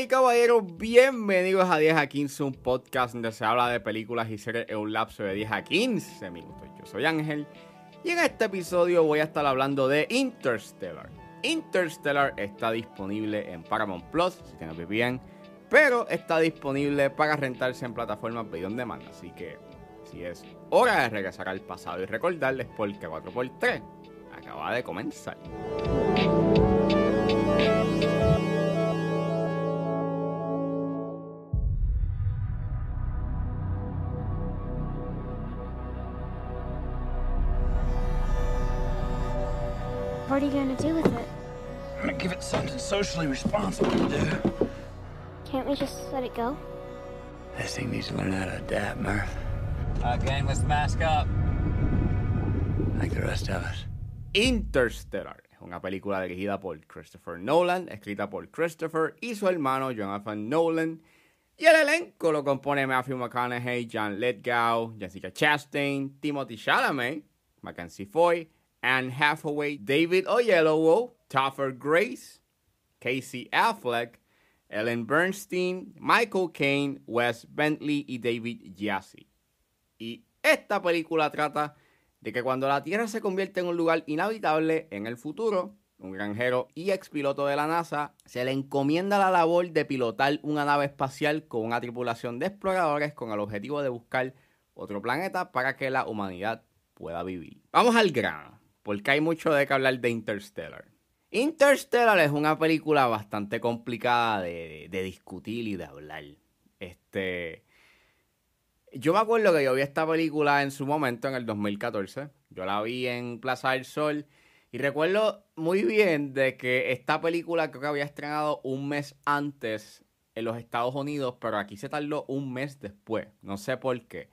Y caballeros, bienvenidos a 10 a 15, un podcast donde se habla de películas y series en un lapso de 10 a 15 minutos. Yo soy Ángel y en este episodio voy a estar hablando de Interstellar. Interstellar está disponible en Paramount Plus, si tienes bien, pero está disponible para rentarse en plataformas de demand, así que si es hora de regresar al pasado y recordarles porque 4x3 acaba de comenzar. What are you gonna do with it? I'm gonna give it something socially responsible to do. Can't we just let it go? This thing needs to learn how to adapt, Murph. Again, let's mask up. Like the rest of us. Interstellar es una película dirigida por Christopher Nolan, escrita por Christopher y su hermano Jonathan Nolan. Y el elenco lo compone Matthew McConaughey, John Lithgow, Jessica Chastain, Timothy Chalamet, Mackenzie Foy, Anne Hathaway, David Oyelowo, Topher Grace, Casey Affleck, Ellen Bernstein, Michael Caine, Wes Bentley y David Yassi. Y esta película trata de que cuando la Tierra se convierte en un lugar inhabitable en el futuro, un granjero y expiloto de la NASA se le encomienda la labor de pilotar una nave espacial con una tripulación de exploradores con el objetivo de buscar otro planeta para que la humanidad pueda vivir. Vamos al grano, porque hay mucho de qué hablar de Interstellar. Interstellar es una película bastante complicada de, de discutir y de hablar. Este, yo me acuerdo que yo vi esta película en su momento, en el 2014. Yo la vi en Plaza del Sol. Y recuerdo muy bien de que esta película creo que había estrenado un mes antes en los Estados Unidos, pero aquí se tardó un mes después. No sé por qué.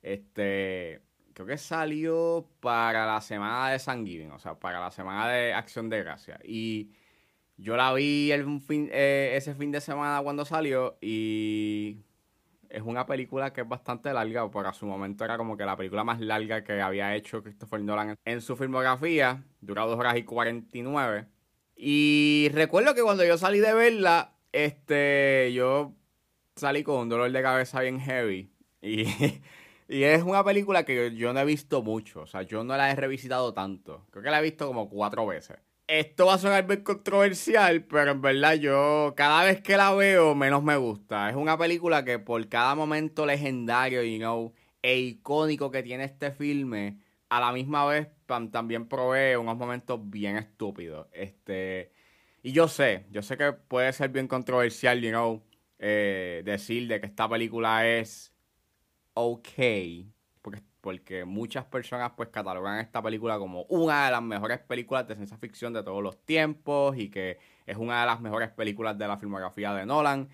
Este, creo que salió para la semana de San Giving, o sea, para la semana de Acción de Gracia. Y yo la vi eh, ese fin de semana cuando salió y es una película que es bastante larga, para su momento era como que la película más larga que había hecho Christopher Nolan en su filmografía, dura 2 horas y 49. Y recuerdo que cuando yo salí de verla, este, yo salí con un dolor de cabeza bien heavy. Y, y es una película que yo no he visto mucho, o sea, yo no la he revisitado tanto. Creo que la he visto como cuatro veces esto va a sonar bien controversial, pero en verdad yo cada vez que la veo menos me gusta. Es una película que por cada momento legendario, you know, e icónico que tiene este filme, a la misma vez también provee unos momentos bien estúpidos. Este, y yo sé, yo sé que puede ser bien controversial, you know, eh, decir de que esta película es ok, porque muchas personas pues catalogan esta película como una de las mejores películas de ciencia ficción de todos los tiempos y que es una de las mejores películas de la filmografía de Nolan.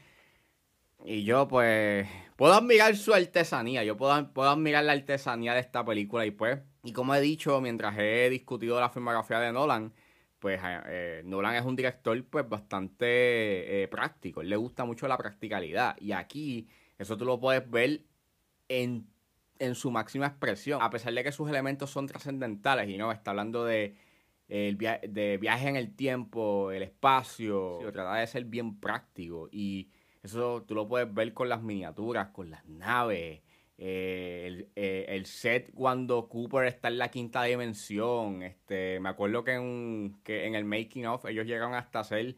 Y yo pues puedo admirar su artesanía, yo puedo, puedo admirar la artesanía de esta película y pues, y como he dicho mientras he discutido la filmografía de Nolan, pues eh, eh, Nolan es un director pues bastante eh, práctico, le gusta mucho la practicalidad y aquí eso tú lo puedes ver en en su máxima expresión, a pesar de que sus elementos son trascendentales y no está hablando de, el de viaje en el tiempo, el espacio, trata de ser bien práctico y eso tú lo puedes ver con las miniaturas, con las naves, eh, eh, el, set cuando Cooper está en la quinta dimensión. Este, me acuerdo que en, que en el making of ellos llegaron hasta hacer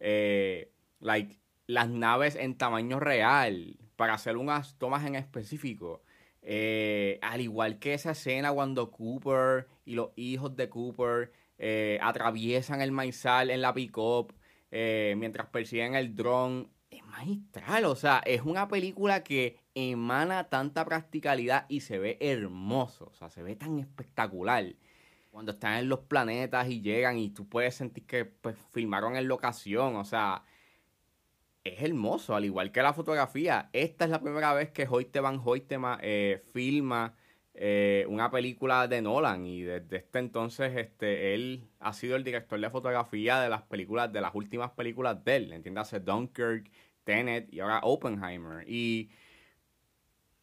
eh, like, las naves en tamaño real para hacer unas tomas en específico. Eh, al igual que esa escena cuando Cooper y los hijos de Cooper eh, atraviesan el maizal en la pick-up eh, mientras persiguen el dron. Es magistral, o sea, es una película que emana tanta practicalidad y se ve hermoso, o sea, se ve tan espectacular. Cuando están en los planetas y llegan y tú puedes sentir que pues, filmaron en locación, o sea, es hermoso, al igual que la fotografía. Esta es la primera vez que Hoyte Van Hoytema eh, filma eh, una película de Nolan y desde este entonces este, él ha sido el director de fotografía de las películas, de las últimas películas de él, entiéndase Dunkirk, Tenet y ahora Oppenheimer. Y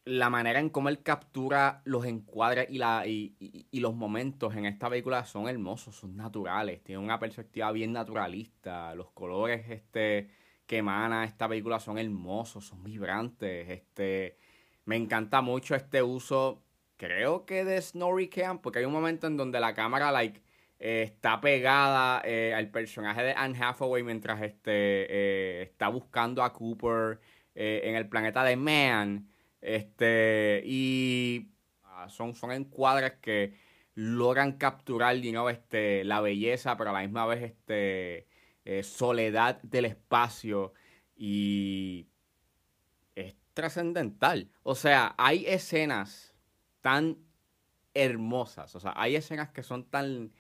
la manera en cómo él captura los encuadres y, la, y, y, los momentos en esta película son hermosos, son naturales, tiene una perspectiva bien naturalista, los colores este que emana esta película son hermosos, son vibrantes. Este, me encanta mucho este uso, creo que de Snorri Camp, porque hay un momento en donde la cámara, like, eh, está pegada eh, al personaje de Anne Hathaway mientras este, eh, está buscando a Cooper en el planeta de Man. Este, y ah, son, son encuadres que logran capturar este, la belleza, pero a la misma vez este, soledad del espacio. Y es trascendental. O sea, hay escenas tan hermosas. O sea, hay escenas que son tan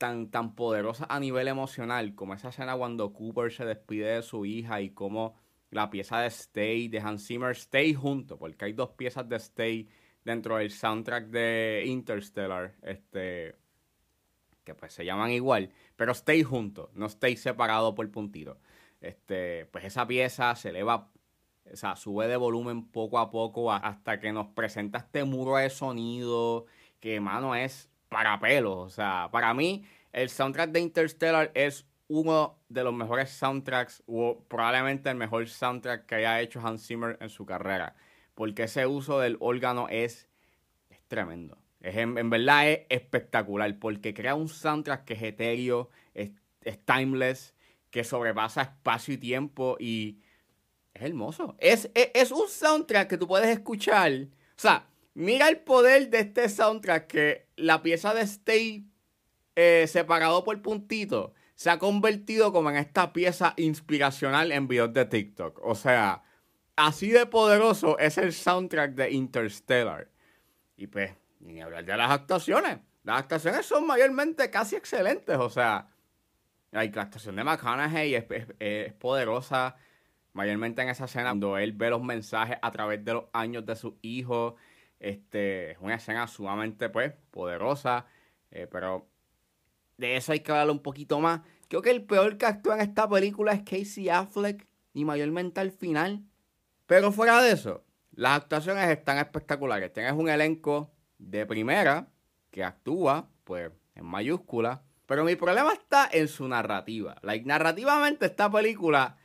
tan, tan poderosa a nivel emocional, como esa escena cuando Cooper se despide de su hija y como la pieza de Stay de Hans Zimmer, Stay junto, porque hay dos piezas de Stay dentro del soundtrack de Interstellar, este, pues se llaman igual, pero Stay junto, no Stay separado por puntito. Este, pues esa pieza se eleva, o sea, sube de volumen poco a poco hasta que nos presenta este muro de sonido que, mano, es para pelos. O sea, para mí, el soundtrack de Interstellar es uno de los mejores soundtracks, o probablemente el mejor soundtrack que haya hecho Hans Zimmer en su carrera. Porque ese uso del órgano es tremendo. Es, en, verdad es espectacular. Porque crea un soundtrack que es etéreo, es, timeless, que sobrepasa espacio y tiempo y es hermoso. Es, es, un soundtrack que tú puedes escuchar. O sea, Mira el poder de este soundtrack que la pieza de Stay eh, separado por puntito se ha convertido como en esta pieza inspiracional en videos de TikTok. O sea, así de poderoso es el soundtrack de Interstellar. Y pues, ni hablar de las actuaciones. Las actuaciones son mayormente casi excelentes. O sea, la actuación de McConaughey es, es poderosa. Mayormente en esa escena cuando él ve los mensajes a través de los años de su hijo este, es una escena sumamente, pues, poderosa, eh, pero de eso hay que hablar un poquito más. Creo que el peor que actúa en esta película es Casey Affleck, y mayormente al final. Pero fuera de eso, las actuaciones están espectaculares. Tienes un elenco de primera que actúa, pues, en mayúscula. Pero mi problema está en su narrativa. Like, narrativamente esta película,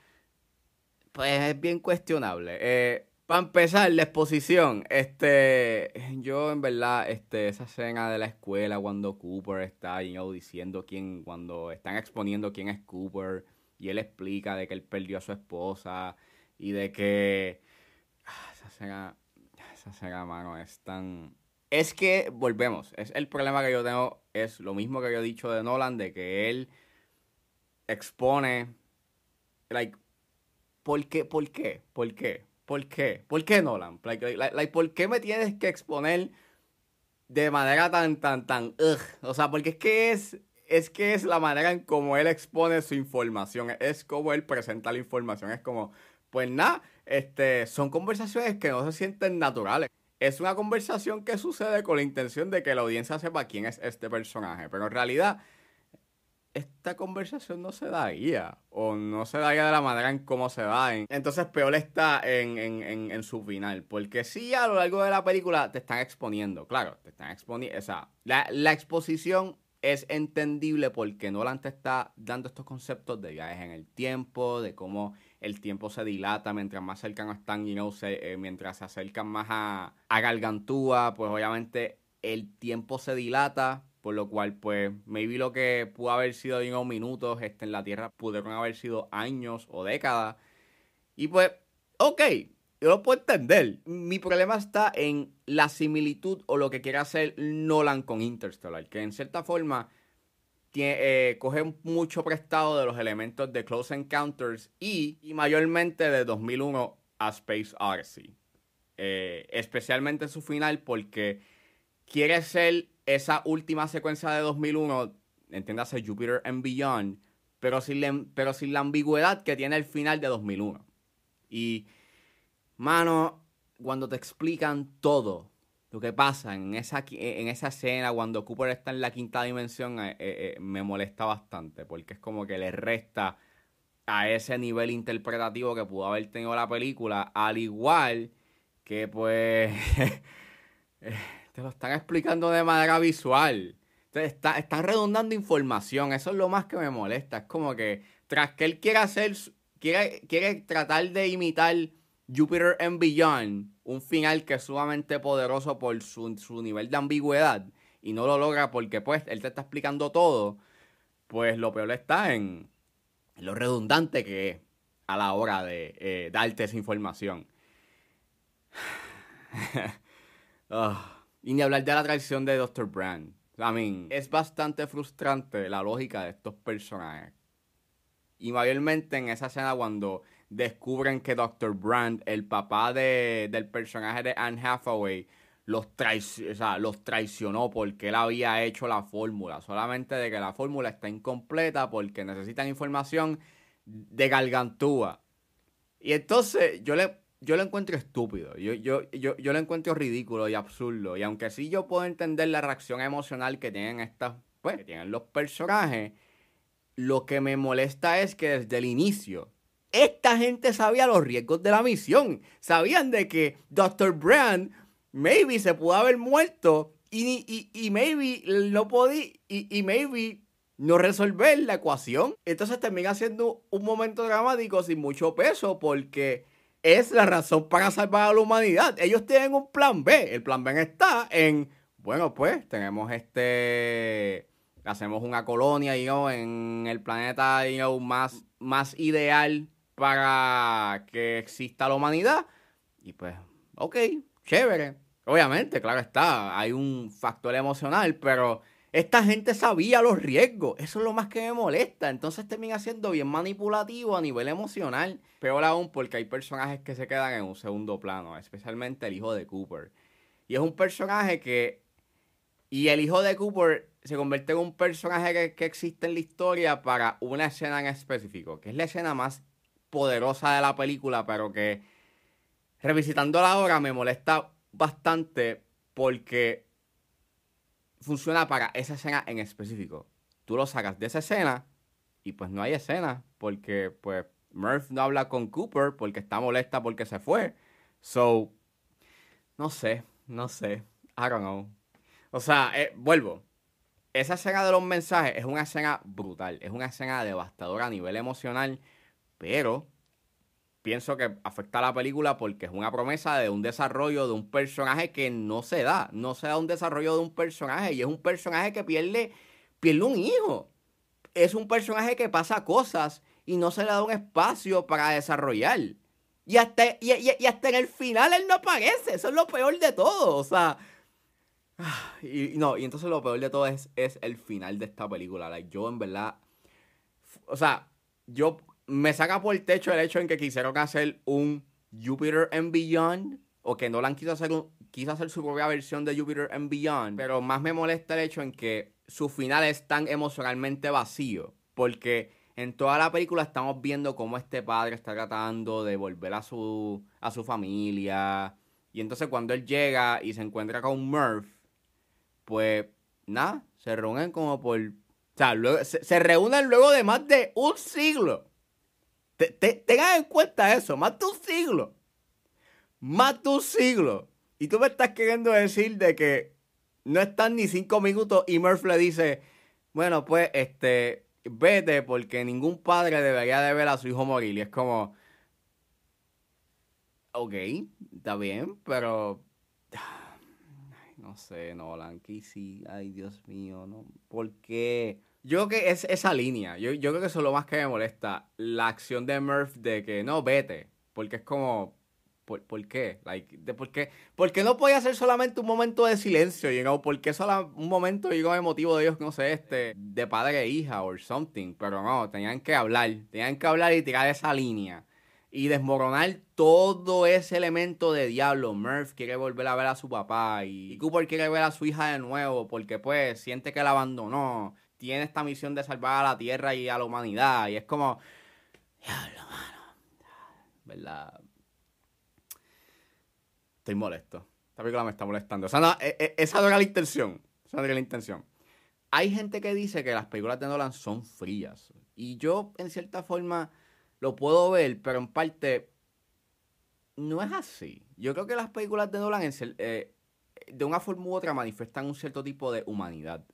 pues, es bien cuestionable. Eh, para empezar, la exposición, este, yo en verdad, este, esa escena de la escuela cuando Cooper está diciendo quién, cuando están exponiendo quién es Cooper y él explica de que él perdió a su esposa y de que ah, esa escena, esa escena, mano, es tan, es que volvemos, es el problema que yo tengo es lo mismo que yo he dicho de Nolan de que él expone, like, ¿por qué? ¿Por qué? ¿Por qué? ¿Por qué? ¿Por qué Nolan? ¿Por qué me tienes que exponer de manera tan, tan, tan... O sea, porque es que es, es que es la manera en cómo él expone su información. Es como él presenta la información. Es como, pues nada, este, son conversaciones que no se sienten naturales. Es una conversación que sucede con la intención de que la audiencia sepa quién es este personaje. Pero en realidad esta conversación no se daría o no se daría de la manera en cómo se da. Entonces peor está en, su final, porque sí a lo largo de la película te están exponiendo, claro, te están exponiendo, o sea, la, la exposición es entendible porque Nolan te está dando estos conceptos de viajes en el tiempo, de cómo el tiempo se dilata mientras más cercano están, you know, eh, mientras se acercan más a, a Gargantúa, pues obviamente el tiempo se dilata por lo cual, pues, maybe lo que pudo haber sido unos minutos este, en la Tierra pudieron haber sido años o décadas. Y pues, ok, yo lo puedo entender. Mi problema está en la similitud o lo que quiere hacer Nolan con Interstellar, que en cierta forma eh, coge mucho prestado de los elementos de Close Encounters y, mayormente de 2001 a Space Odyssey. Eh, especialmente en su final porque quiere ser esa última secuencia de 2001, entiéndase Jupiter and Beyond, pero sin, la, pero sin la ambigüedad que tiene el final de 2001. Y, mano, cuando te explican todo lo que pasa en esa, en esa escena, cuando Cooper está en la quinta dimensión, eh, eh, eh, me molesta bastante, porque es como que le resta a ese nivel interpretativo que pudo haber tenido la película, al igual que pues te lo están explicando de manera visual. Entonces, está, redundando información. Eso es lo más que me molesta. Es como que tras que él quiera hacer quiere, quiere tratar de imitar Jupiter and Beyond, un final que es sumamente poderoso por su, su nivel de ambigüedad y no lo logra porque pues él te está explicando todo, pues lo peor está en lo redundante que es a la hora de eh, darte esa información. Ah, y ni hablar de la traición de Dr. Brand. I mean, es bastante frustrante la lógica de estos personajes. Y mayormente en esa escena cuando descubren que Dr. Brand, el papá de, del personaje de Anne Hathaway, los, los traicionó porque él había hecho la fórmula. Solamente de que la fórmula está incompleta porque necesitan información de Gargantúa. Y entonces yo le, yo lo encuentro estúpido. Yo, yo, yo, yo lo encuentro ridículo y absurdo. Y aunque sí yo puedo entender la reacción emocional que tienen estas, pues, que tienen los personajes, lo que me molesta es que desde el inicio esta gente sabía los riesgos de la misión. Sabían de que Dr. Brand maybe se pudo haber muerto y, maybe no podía y, maybe no resolver la ecuación. Entonces termina siendo un momento dramático sin mucho peso porque es la razón para salvar a la humanidad. Ellos tienen un plan B. El plan B está en, bueno, pues tenemos este, hacemos una colonia en el planeta más, más ideal para que exista la humanidad. Y pues, ok, chévere. Obviamente, claro está, hay un factor emocional, pero esta gente sabía los riesgos. Eso es lo más que me molesta. Entonces termina siendo bien manipulativo a nivel emocional. Peor aún porque hay personajes que se quedan en un segundo plano, especialmente el hijo de Cooper. Y es un personaje que... Y el hijo de Cooper se convierte en un personaje que, que existe en la historia para una escena en específico, que es la escena más poderosa de la película, pero que revisitándola ahora me molesta bastante porque funciona para esa escena en específico. Tú lo sacas de esa escena y pues no hay escena porque pues Murph no habla con Cooper porque está molesta porque se fue. So, no sé, no sé. I don't know. O sea, eh, vuelvo. Esa escena de los mensajes es una escena brutal. Es una escena devastadora a nivel emocional pero pienso que afecta a la película porque es una promesa de un desarrollo de un personaje que no se da. No se da un desarrollo de un personaje y es un personaje que pierde, pierde un hijo. Es un personaje que pasa cosas y no se le da un espacio para desarrollar. Y hasta, y, hasta en el final él no aparece. Eso es lo peor de todo. O sea. Y, no, y entonces lo peor de todo es, es el final de esta película. Yo en verdad. O sea, yo me saca por el techo el hecho en que quisieron hacer un Jupiter and Beyond o que Nolan quiso hacer, quiso hacer su propia versión de Jupiter and Beyond, pero más me molesta el hecho en que su final es tan emocionalmente vacío, porque en toda la película estamos viendo cómo este padre está tratando de volver a su, a su familia, y entonces cuando él llega y se encuentra con Murph, pues nada, se reúnen como por... O sea, se reúnen luego de más de un siglo te, tengan en cuenta eso, más de un siglo. Más de un siglo. Y tú me estás queriendo decir de que no están ni cinco minutos y Murph le dice, bueno, pues, este, vete porque ningún padre debería de ver a su hijo morir. Y es como, ok, está bien, pero... No sé, Nolan, que sí, ay Dios mío, ¿no? ¿Por qué? Yo creo que es esa línea. Yo, yo creo que eso es lo más que me molesta. La acción de Murph de que no, vete. Porque es como. ¿Por, por qué? Like, por, qué? ¿Por qué no podía ser solamente un momento de silencio? You know? ¿Por qué solo un momento digo, emotivo de ellos, no sé, este, de padre e hija o something? Pero no, tenían que hablar. Tenían que hablar y tirar esa línea. Y desmoronar todo ese elemento de diablo. Murph quiere volver a ver a su papá. Y Cooper quiere ver a su hija de nuevo. Porque pues siente que la abandonó tiene esta misión de salvar a la Tierra y a la humanidad. Y es como, diablo, mano. ¿Verdad? Estoy molesto. Esta película me está molestando. O sea, no, e, e, esa no era la intención. Esa no era la intención. Hay gente que dice que las películas de Nolan son frías. Y yo, en cierta forma, lo puedo ver, pero en parte no es así. Yo creo que las películas de Nolan, eh, de una forma u otra, manifiestan un cierto tipo de humanidad.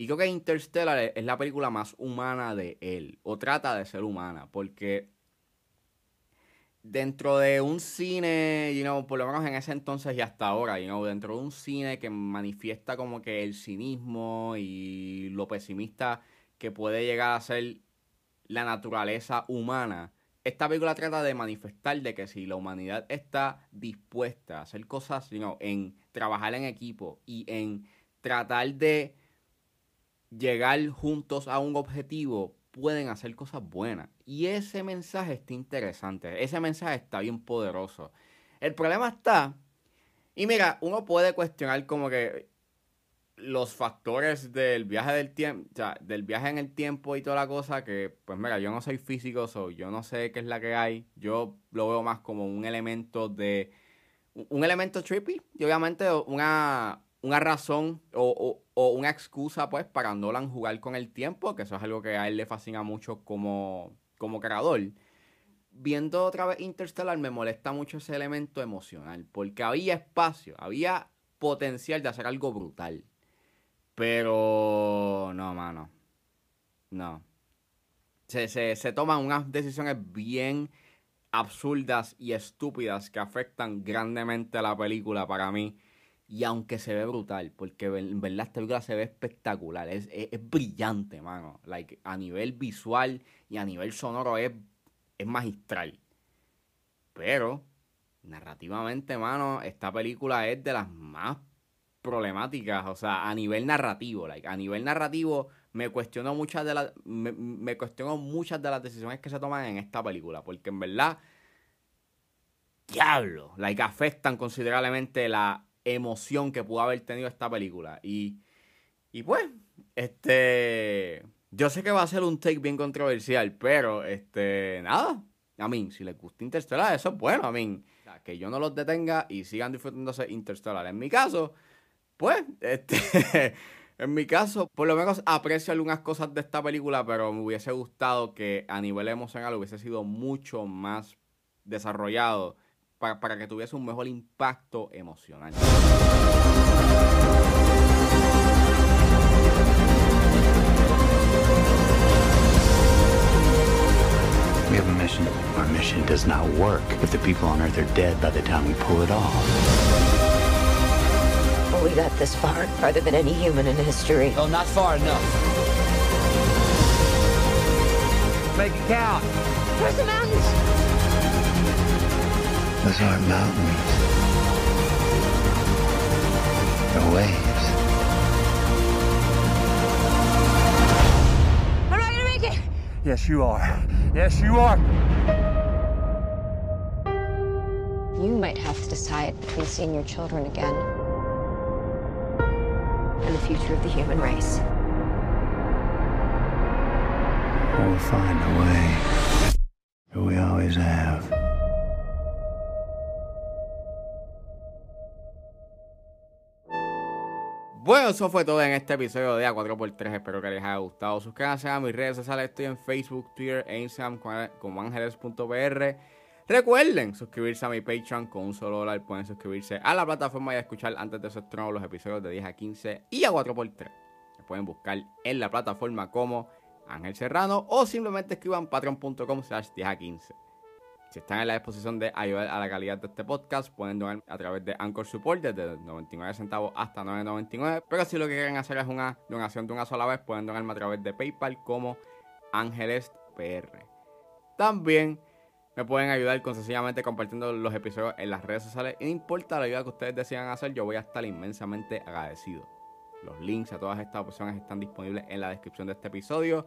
Y creo que Interstellar es la película más humana de él, o trata de ser humana, porque dentro de un cine, you know, por lo menos en ese entonces y hasta ahora, you know, dentro de un cine que manifiesta como que el cinismo y lo pesimista que puede llegar a ser la naturaleza humana, esta película trata de manifestar de que si la humanidad está dispuesta a hacer cosas, you know, en trabajar en equipo y en tratar de llegar juntos a un objetivo, pueden hacer cosas buenas. Y ese mensaje está interesante, ese mensaje está bien poderoso. El problema está, y mira, uno puede cuestionar como que los factores del viaje del tiempo, o sea, del viaje en el tiempo y toda la cosa, que pues mira, yo no soy físico, so, yo no sé qué es la que hay, yo lo veo más como un elemento de, un elemento trippy, y obviamente una, una razón o, o, una excusa pues para Nolan jugar con el tiempo, que eso es algo que a él le fascina mucho como, como creador. Viendo otra vez Interstellar me molesta mucho ese elemento emocional, porque había espacio, había potencial de hacer algo brutal. Pero no, mano. No. Se, se, toman unas decisiones bien absurdas y estúpidas que afectan grandemente a la película para mí. Y aunque se ve brutal, porque en verdad esta película se ve espectacular, es, brillante, mano. Like, a nivel visual y a nivel sonoro es, es magistral. Pero, narrativamente, mano, esta película es de las más problemáticas, o sea, a nivel narrativo, like, a nivel narrativo me cuestiono muchas de las me, cuestiono muchas de las decisiones que se toman en esta película, porque en verdad diablo, like afectan considerablemente la emoción que pudo haber tenido esta película y y pues este yo sé que va a ser un take bien controversial, pero este nada, a mí si les gusta Interstellar, eso es bueno, a mí que yo no los detenga y sigan disfrutándose Interstellar. En mi caso, pues, este, en mi caso, por lo menos aprecio algunas cosas de esta película, pero me hubiese gustado que a nivel emocional hubiese sido mucho más desarrollado para, que tuviese un mejor impacto emocional. We have a mission. Our mission does not work if the people on Earth are dead by the time we pull it off. we got this far, farther than any human in history. Oh, not far enough. Make it count. Where's the mountains? Those aren't mountains. They're waves. Am I gonna make it? Yes, you are. Yes, you are. You might have to decide between seeing your children again and the future of the human race. We'll find a way. We always have. Bueno, eso fue todo en este episodio de A4x3. Espero que les haya gustado. Suscríbanse a mis redes sociales. Estoy en Facebook, Twitter e Instagram como ángeles.pr. Recuerden suscribirse a mi Patreon con un solo dólar. Pueden suscribirse a la plataforma y escuchar antes de su estreno los episodios de 10 a 15 y a 4x3. pueden buscar en la plataforma como Ángel Serrano o simplemente escriban patreon.com slash 10 a 15. Si están en la disposición de ayudar a la calidad de este podcast, pueden donar a través de Anchor Support desde 99 centavos hasta 9.99. Pero si lo que quieren hacer es una donación de una sola vez, pueden donarme a través de PayPal como Ángeles PR. También me pueden ayudar con sencillamente compartiendo los episodios en las redes sociales. Y no importa la ayuda que ustedes decidan hacer, yo voy a estar inmensamente agradecido. Los links a todas estas opciones están disponibles en la descripción de este episodio.